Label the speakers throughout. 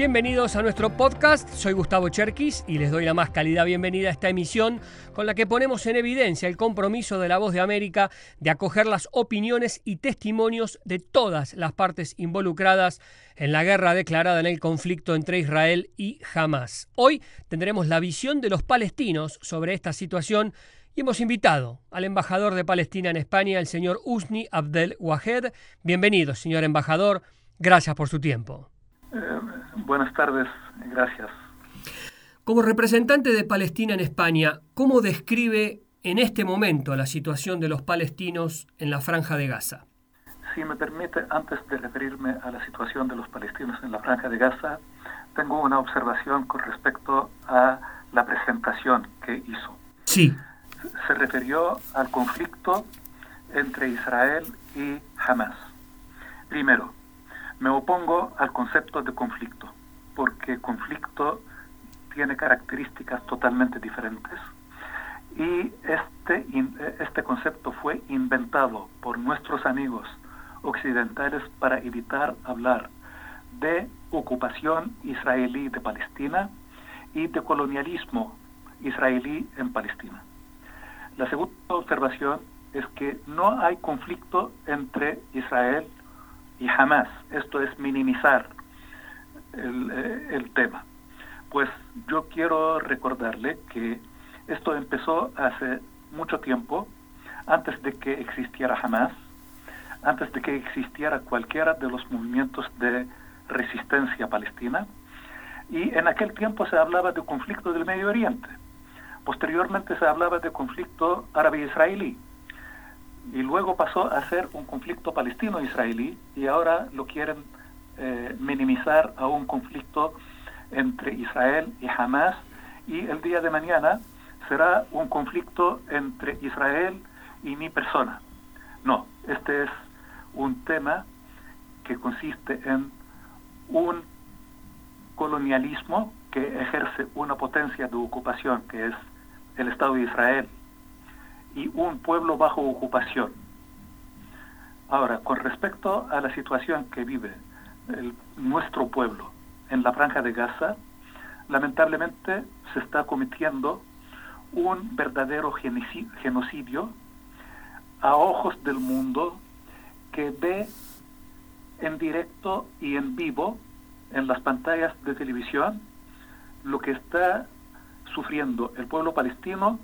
Speaker 1: Bienvenidos a nuestro podcast, soy Gustavo Cherkis y les doy la más cálida bienvenida a esta emisión con la que ponemos en evidencia el compromiso de la voz de América de acoger las opiniones y testimonios de todas las partes involucradas en la guerra declarada en el conflicto entre Israel y Hamas. Hoy tendremos la visión de los palestinos sobre esta situación y hemos invitado al embajador de Palestina en España, el señor Usni Abdel Wahed. Bienvenido, señor embajador. Gracias por su tiempo.
Speaker 2: Eh, buenas tardes, gracias.
Speaker 1: Como representante de Palestina en España, ¿cómo describe en este momento la situación de los palestinos en la franja de Gaza?
Speaker 2: Si me permite, antes de referirme a la situación de los palestinos en la franja de Gaza, tengo una observación con respecto a la presentación que hizo.
Speaker 1: Sí.
Speaker 2: Se refirió al conflicto entre Israel y Hamas. Primero, me opongo al concepto de conflicto, porque conflicto tiene características totalmente diferentes y este, este concepto fue inventado por nuestros amigos occidentales para evitar hablar de ocupación israelí de Palestina y de colonialismo israelí en Palestina. La segunda observación es que no hay conflicto entre Israel y jamás. Esto es minimizar eh, el, tema. Pues yo quiero recordarle que esto empezó hace mucho tiempo, antes de que existiera jamás, antes de que existiera cualquiera de los movimientos de resistencia palestina, y en aquel tiempo se hablaba de conflicto del Medio Oriente. Posteriormente se hablaba de conflicto árabe-israelí y luego pasó a ser un conflicto palestino-israelí y ahora lo quieren eh, minimizar a un conflicto entre Israel y Hamas y el día de mañana será un conflicto entre Israel y mi persona. No, este es un tema que consiste en un colonialismo que ejerce una potencia de ocupación que es el Estado de Israel y un pueblo bajo ocupación. Ahora, con respecto a la situación que vive nuestro pueblo en la franja de Gaza, lamentablemente se está cometiendo un verdadero genocidio a ojos del mundo que ve en directo y en vivo en las pantallas de televisión lo que está sufriendo el pueblo palestino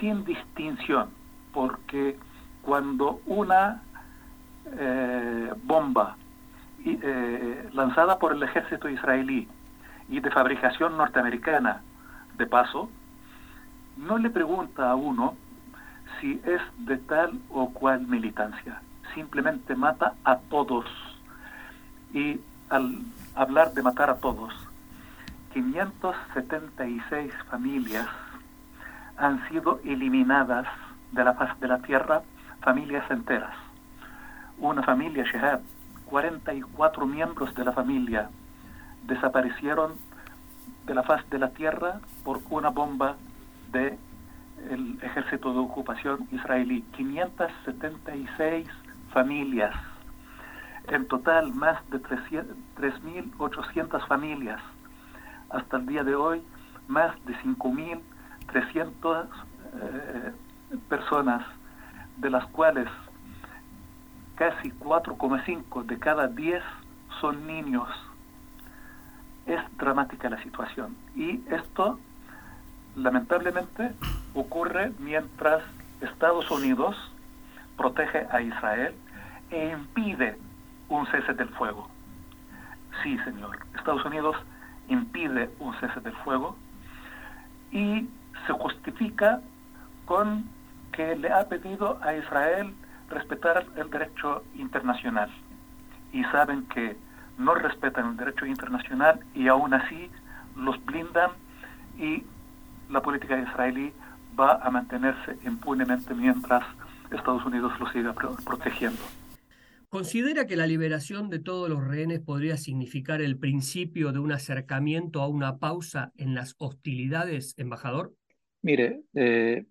Speaker 2: sin distinción, porque cuando una eh, bomba eh, lanzada por el ejército israelí y de fabricación norteamericana, de paso, no le pregunta a uno si es de tal o cual militancia, simplemente mata a todos. Y al hablar de matar a todos, 576 familias han sido eliminadas de la faz de la tierra familias enteras. Una familia Shehab, 44 miembros de la familia desaparecieron de la faz de la tierra por una bomba del el ejército de ocupación israelí. 576 familias. En total, más de 3.800 familias. Hasta el día de hoy, más de 5.000 300 eh, personas, de las cuales casi 4,5 de cada 10 son niños. Es dramática la situación. Y esto, lamentablemente, ocurre mientras Estados Unidos protege a Israel e impide un cese del fuego. Sí, señor. Estados Unidos impide un cese del fuego y se justifica con que le ha pedido a Israel respetar el derecho internacional. Y saben que no respetan el derecho internacional y aún así los blindan y la política israelí va a mantenerse impunemente mientras Estados Unidos lo siga protegiendo.
Speaker 1: ¿Considera que la liberación de todos los rehenes podría significar el principio de un acercamiento a una pausa en las hostilidades, embajador?
Speaker 2: Mire, eh,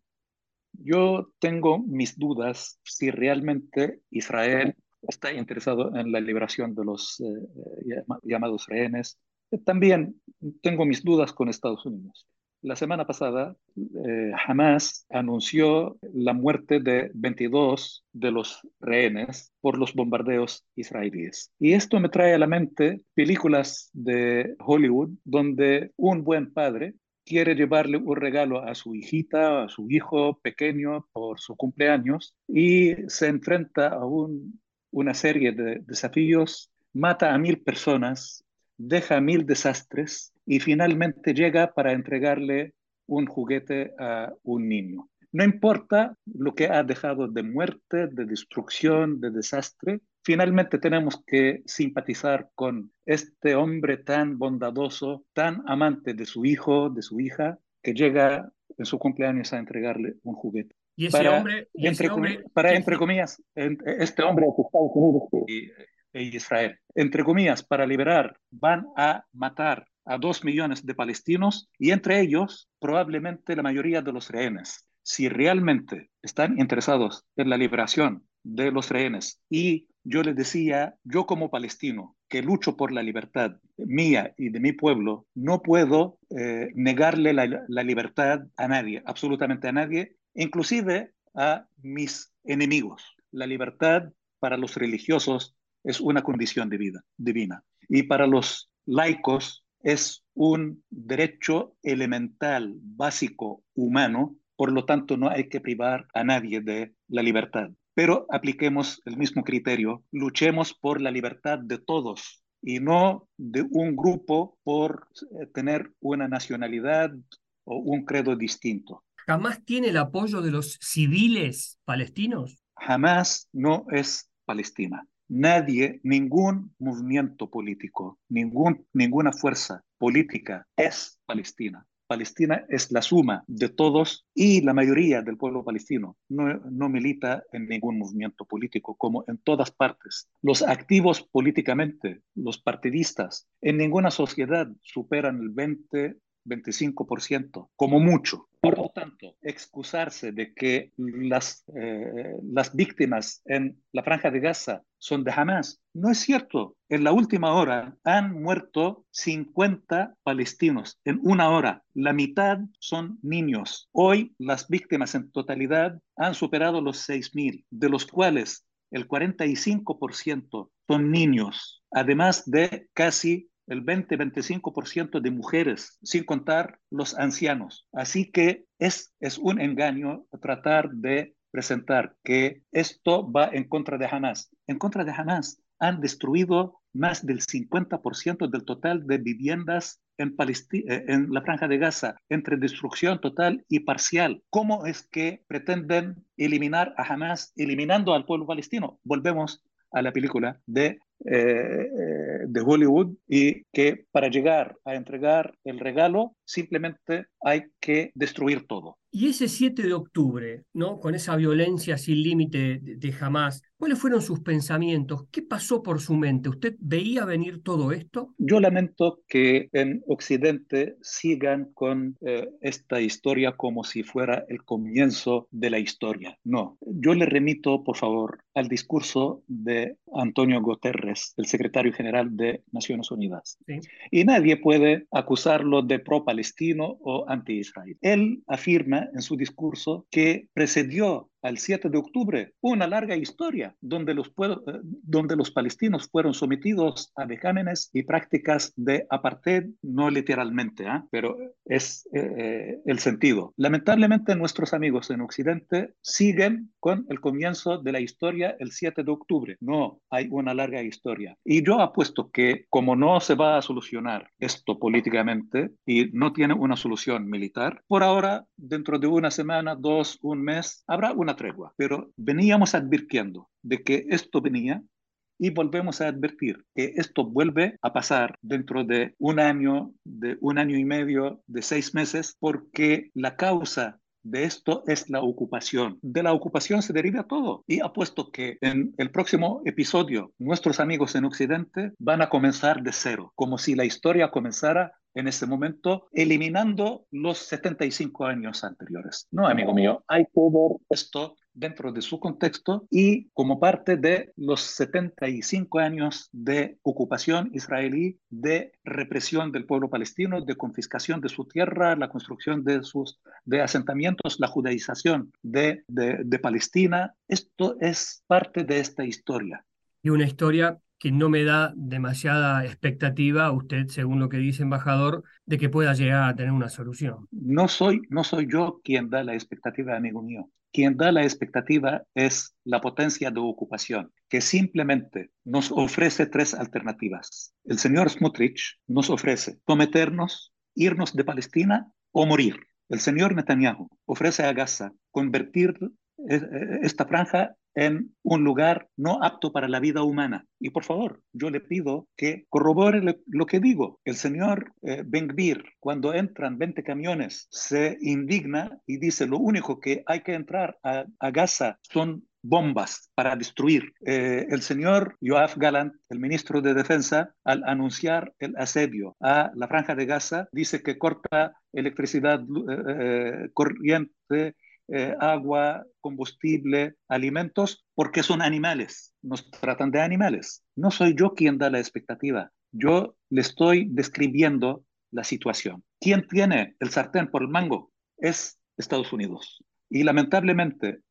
Speaker 2: Yo tengo mis dudas si realmente Israel está interesado en la liberación de los eh, llamados rehenes. También tengo mis dudas con Estados Unidos. La semana pasada, eh, Hamas anunció la muerte de 22 de los rehenes por los bombardeos israelíes. Y esto me trae a la mente películas de Hollywood donde un buen padre quiere llevarle un regalo a su hijita, a su hijo pequeño por su cumpleaños y se enfrenta a una serie de desafíos, mata a mil personas, deja mil desastres y finalmente llega para entregarle un juguete a un niño. No importa lo que ha dejado de muerte, de destrucción, de desastre, finalmente tenemos que simpatizar con este hombre tan bondadoso, tan amante de su hijo, de su hija, que llega en su cumpleaños a entregarle un juguete.
Speaker 1: Y ese para, hombre, entre,
Speaker 2: para entre comillas, este hombre de Estados Unidos e Israel, entre comillas, para liberar, van a matar a dos millones de palestinos y entre ellos probablemente la mayoría de los rehenes. Si realmente están interesados en la liberación de los rehenes y yo les decía, yo como palestino que lucho por la libertad mía y de mi pueblo, no puedo eh, negarle la, la libertad a nadie, absolutamente a nadie, inclusive a mis enemigos. La libertad para los religiosos es una condición de vida divina. Y para los laicos es un derecho elemental, básico, humano, por lo tanto no hay que privar a nadie de la libertad. Pero apliquemos el mismo criterio, luchemos por la libertad de todos y no de un grupo por eh, tener una nacionalidad o un credo distinto.
Speaker 1: ¿Jamás tiene el apoyo de los civiles palestinos?
Speaker 2: Jamás no es Palestina. Nadie, ningún movimiento político, ningún, ninguna fuerza política es Palestina. Palestina es la suma de todos y la mayoría del pueblo palestino no, no, milita en ningún movimiento político, como en todas partes. Los activos políticamente, los partidistas, en ninguna sociedad superan el 20 25%, como mucho. Por lo tanto, excusarse de que las, eh, las víctimas en la franja de Gaza son de Hamas, no es cierto. En la última hora han muerto 50 palestinos en una hora. La mitad son niños. Hoy las víctimas en totalidad han superado los 6.000, de los cuales el 45% son niños, además de casi el 20-25% de mujeres, sin contar los ancianos. Así que es, es un engaño tratar de presentar que esto va en contra de Hamas. En contra de Hamas han destruido más del 50% del total de viviendas en, eh, en la franja de Gaza, entre destrucción total y parcial. ¿Cómo es que pretenden eliminar a Hamas eliminando al pueblo palestino? Volvemos a la película de eh, eh, de Hollywood y que para llegar a entregar el regalo simplemente hay que destruir todo.
Speaker 1: Y ese 7 de octubre, ¿no? con esa violencia sin límite de, de Hamas, ¿Cuáles fueron sus pensamientos? ¿Qué pasó por su mente? ¿Usted veía venir todo esto?
Speaker 2: Yo lamento que en Occidente sigan con eh, esta historia como si fuera el comienzo de la historia. No, yo le remito, por favor, al discurso de Antonio Guterres, el secretario general de Naciones Unidas. Y nadie puede acusarlo de pro-palestino o anti-israel. Él afirma en su discurso que precedió al 7 de octubre, una larga historia donde los, eh, donde los palestinos fueron sometidos a vejámenes y prácticas de apartheid, no literalmente, ¿ah? pero es eh, eh, el sentido. Lamentablemente nuestros amigos en Occidente siguen con el comienzo de la historia el 7 de octubre. No, hay una larga historia. Y yo apuesto que como no se va a solucionar esto políticamente y no tiene una solución militar, por ahora, dentro de una semana, dos, un mes, habrá una tregua, pero veníamos advirtiendo de que esto venía y volvemos a advertir que esto vuelve a pasar dentro de un año, de un año y medio, de seis meses, porque la causa de esto es la ocupación. De la ocupación se deriva todo. Y apuesto que en el próximo episodio nuestros amigos en Occidente van a comenzar de cero, como si la historia comenzara en ese momento, eliminando los 75 años anteriores. No, amigo mío, hay que ver esto dentro de su contexto y como parte de los 75 años de ocupación israelí, de represión del pueblo palestino, de confiscación de su tierra, la construcción de sus de asentamientos, la judaización de, de, de Palestina. Esto es parte de esta historia.
Speaker 1: Y una historia que no me da demasiada expectativa usted, según lo que dice embajador, de que pueda llegar a tener una solución.
Speaker 2: No soy, no soy yo quien da la expectativa, amigo mío. Quien da la expectativa es la potencia de ocupación, que simplemente nos ofrece tres alternativas. El señor Smutrich nos ofrece someternos, irnos de Palestina o morir. El señor Netanyahu ofrece a Gaza convertir eh, eh, esta franja en un lugar no apto para la vida humana. Y por favor, yo le pido que corrobore lo que digo. El señor eh, Ben-Gvir, cuando entran 20 camiones, se indigna y dice, lo único que hay que entrar a, Gaza son bombas para destruir. Eh, el señor Yoav Galant, el ministro de Defensa, al anunciar el asedio a la franja de Gaza, dice que corta electricidad, eh, corriente, eh, agua, combustible, alimentos, porque son animales, nos tratan de animales. No soy yo quien da la expectativa, yo le estoy describiendo la situación. ¿Quién tiene el sartén por el mango? Es Estados Unidos. Y lamentablemente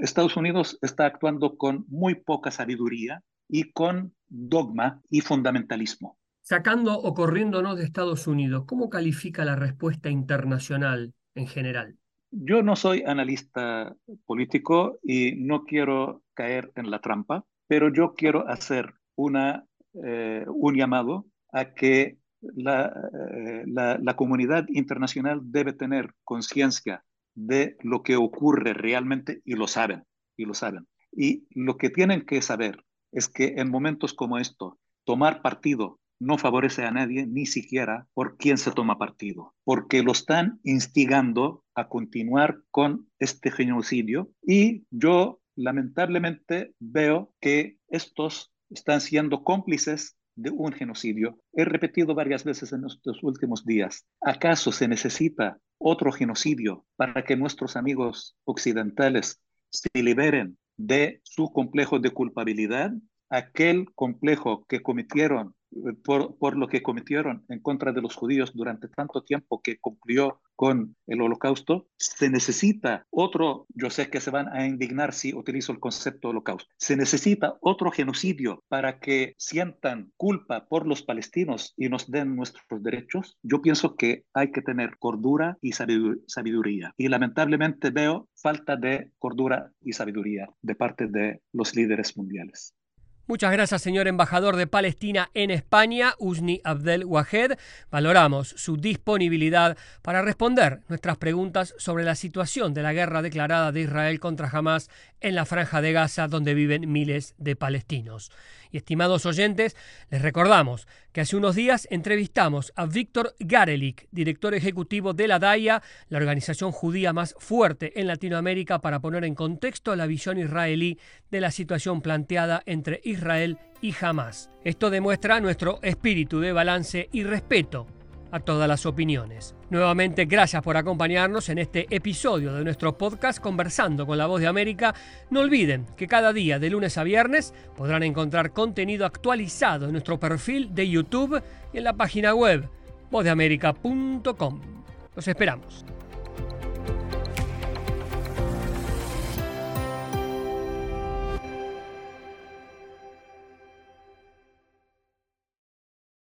Speaker 2: Estados Unidos está actuando con muy poca sabiduría y con dogma y fundamentalismo.
Speaker 1: Sacando o corriéndonos de Estados Unidos, ¿cómo califica la respuesta internacional en general?
Speaker 2: Yo no soy analista político y no quiero caer en la trampa, pero yo quiero hacer una, eh, un llamado a que la, eh, la, la, comunidad internacional debe tener conciencia de lo que ocurre realmente y lo saben, y lo saben. Y lo que tienen que saber es que en momentos como estos, tomar partido no favorece a nadie, ni siquiera por quien se toma partido, porque lo están instigando a continuar con este genocidio y yo lamentablemente veo que estos están siendo cómplices de un genocidio. He repetido varias veces en estos últimos días, ¿acaso se necesita otro genocidio para que nuestros amigos occidentales se liberen de su complejo de culpabilidad? Aquel complejo que cometieron por, lo que cometieron en contra de los judíos durante tanto tiempo que cumplió con el holocausto, se necesita otro, yo sé que se van a indignar si utilizo el concepto holocausto, se necesita otro genocidio para que sientan culpa por los palestinos y nos den nuestros derechos. Yo pienso que hay que tener cordura y sabiduría. Y lamentablemente veo falta de cordura y sabiduría de parte de los líderes mundiales.
Speaker 1: Muchas gracias, señor embajador de Palestina en España, Usni Abdel Wahed. Valoramos su disponibilidad para responder nuestras preguntas sobre la situación de la guerra declarada de Israel contra Hamas en la franja de Gaza, donde viven miles de palestinos. Y estimados oyentes, les recordamos que hace unos días entrevistamos a Víctor Garelik, director ejecutivo de la DAIA, la organización judía más fuerte en Latinoamérica, para poner en contexto la visión israelí de la situación planteada entre Israel y Hamas. Esto demuestra nuestro espíritu de balance y respeto a todas las opiniones. Nuevamente, gracias por acompañarnos en este episodio de nuestro podcast Conversando con la Voz de América. No olviden que cada día, de lunes a viernes, podrán encontrar contenido actualizado en nuestro perfil de YouTube y en la página web vozdeamerica.com. Los esperamos.